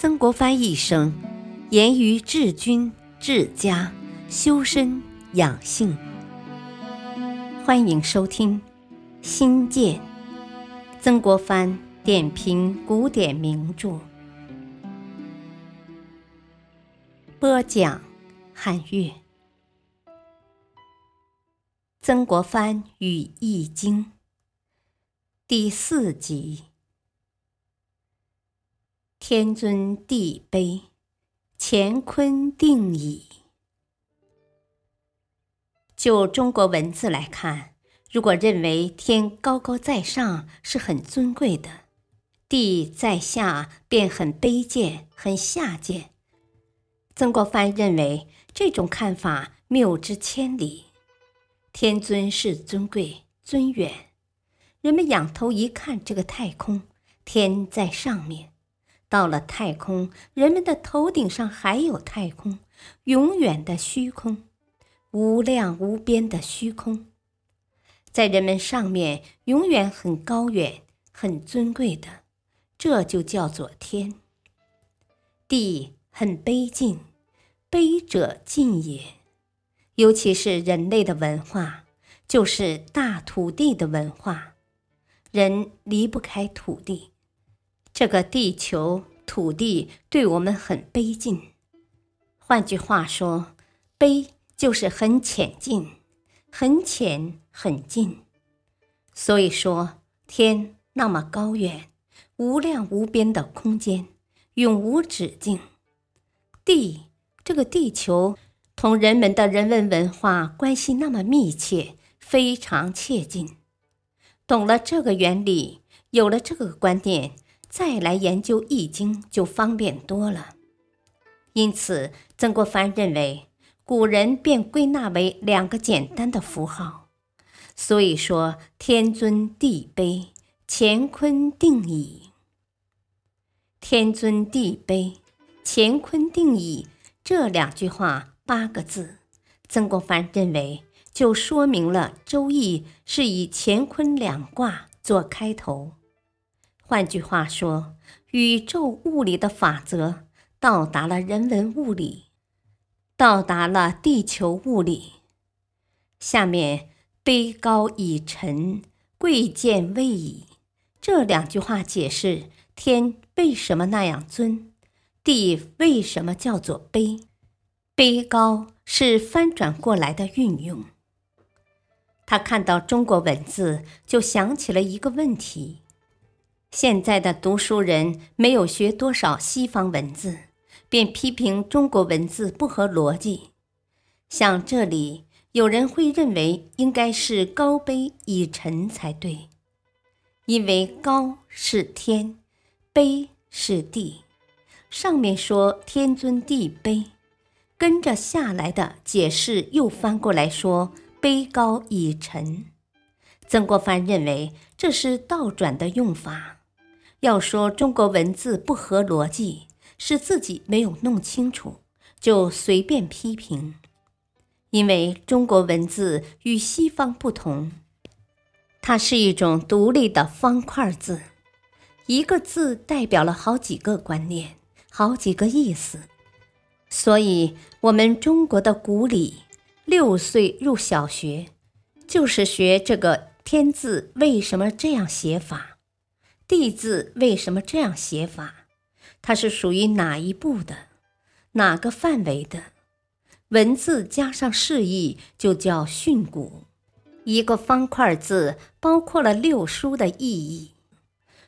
曾国藩一生严于治军、治家、修身养性。欢迎收听《新建》曾国藩点评古典名著，播讲汉乐。曾国藩与《易经》第四集。天尊地卑，乾坤定矣。就中国文字来看，如果认为天高高在上是很尊贵的，地在下便很卑贱、很下贱，曾国藩认为这种看法谬之千里。天尊是尊贵、尊远，人们仰头一看，这个太空，天在上面。到了太空，人们的头顶上还有太空，永远的虚空，无量无边的虚空，在人们上面永远很高远、很尊贵的，这就叫做天。地很卑近，卑者近也。尤其是人类的文化，就是大土地的文化，人离不开土地。这个地球土地对我们很卑近，换句话说，卑就是很浅近，很浅很近。所以说，天那么高远，无量无边的空间，永无止境。地这个地球同人们的人文文化关系那么密切，非常切近。懂了这个原理，有了这个观念。再来研究《易经》就方便多了，因此曾国藩认为古人便归纳为两个简单的符号，所以说天尊地卑，乾坤定矣。天尊地卑，乾坤定矣这两句话八个字，曾国藩认为就说明了《周易》是以乾坤两卦做开头。换句话说，宇宙物理的法则到达了人文物理，到达了地球物理。下面“卑高以臣，贵贱位矣”这两句话解释天为什么那样尊，地为什么叫做卑。卑高是翻转过来的运用。他看到中国文字，就想起了一个问题。现在的读书人没有学多少西方文字，便批评中国文字不合逻辑。像这里有人会认为应该是高卑以臣才对，因为高是天，卑是地。上面说天尊地卑，跟着下来的解释又翻过来说卑高以臣。曾国藩认为这是倒转的用法。要说中国文字不合逻辑，是自己没有弄清楚，就随便批评。因为中国文字与西方不同，它是一种独立的方块字，一个字代表了好几个观念、好几个意思。所以，我们中国的古礼，六岁入小学，就是学这个“天”字为什么这样写法。地字为什么这样写法？它是属于哪一部的？哪个范围的？文字加上释义就叫训诂。一个方块字包括了六书的意义，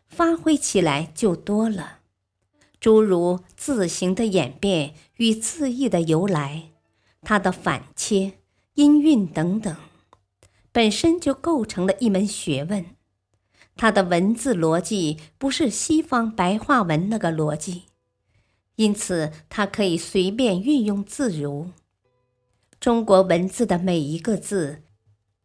发挥起来就多了。诸如字形的演变与字义的由来，它的反切、音韵等等，本身就构成了一门学问。它的文字逻辑不是西方白话文那个逻辑，因此它可以随便运用自如。中国文字的每一个字，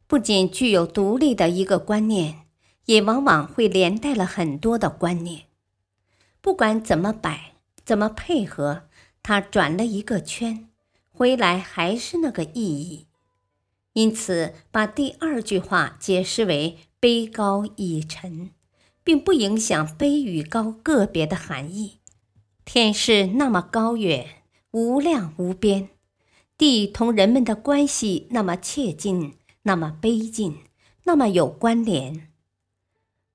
不仅具有独立的一个观念，也往往会连带了很多的观念。不管怎么摆，怎么配合，它转了一个圈，回来还是那个意义。因此，把第二句话解释为。卑高以沉，并不影响卑与高个别的含义。天是那么高远、无量无边，地同人们的关系那么切近、那么卑近、那么有关联。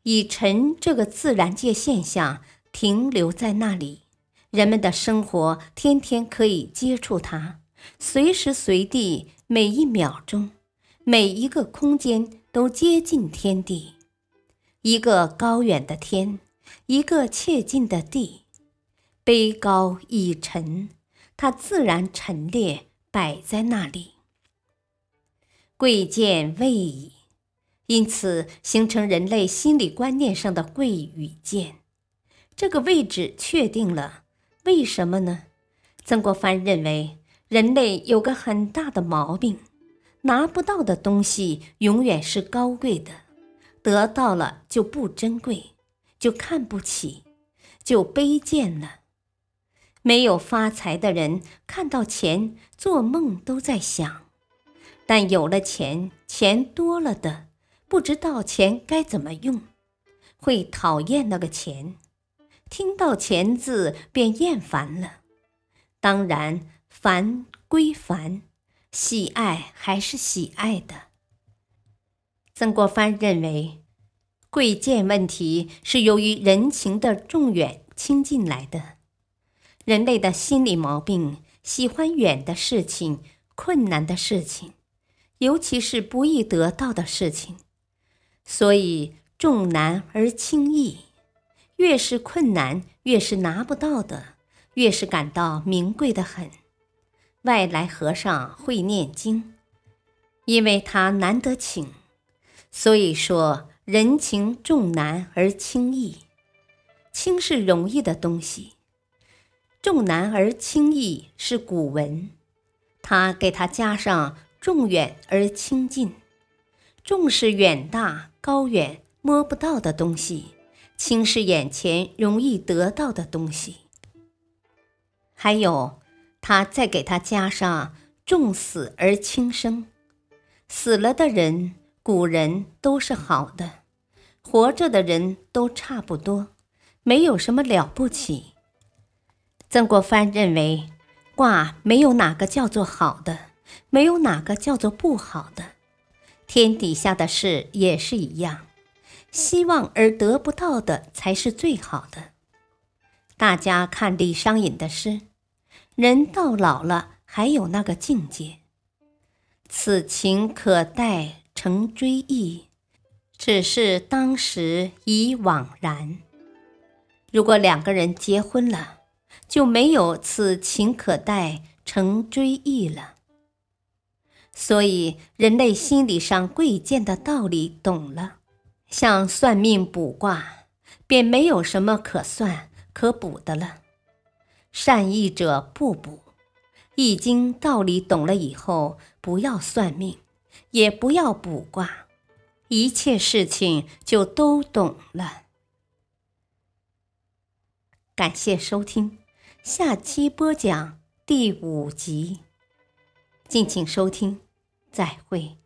以尘这个自然界现象停留在那里，人们的生活天天可以接触它，随时随地，每一秒钟，每一个空间都接近天地，一个高远的天，一个切近的地。卑高以沉，它自然陈列摆在那里。贵贱位矣，因此形成人类心理观念上的贵与贱。这个位置确定了，为什么呢？曾国藩认为，人类有个很大的毛病：拿不到的东西永远是高贵的，得到了就不珍贵，就看不起，就卑贱了。没有发财的人看到钱，做梦都在想；但有了钱，钱多了的，不知道钱该怎么用，会讨厌那个钱，听到“钱”字便厌烦了。当然，烦归烦，喜爱还是喜爱的。曾国藩认为，贵贱问题是由于人情的重远轻近来的。人类的心理毛病，喜欢远的事情、困难的事情，尤其是不易得到的事情，所以重难而轻易。越是困难，越是拿不到的，越是感到名贵的很。外来和尚会念经，因为他难得请，所以说人情重难而轻易。轻是容易的东西。重难而轻易是古文，他给他加上重远而轻近。重是远大高远摸不到的东西，轻是眼前容易得到的东西。还有，他再给他加上重死而轻生。死了的人，古人都是好的，活着的人都差不多，没有什么了不起。曾国藩认为，卦没有哪个叫做好的，没有哪个叫做不好的。天底下的事也是一样，希望而得不到的才是最好的。大家看李商隐的诗：“人到老了还有那个境界，此情可待成追忆，只是当时已惘然。”如果两个人结婚了，就没有此情可待成追忆了。所以，人类心理上贵贱的道理懂了，像算命卜卦，便没有什么可算可卜的了。善意者不卜，《易经》道理懂了以后，不要算命，也不要卜卦，一切事情就都懂了。感谢收听。下期播讲第五集，敬请收听，再会。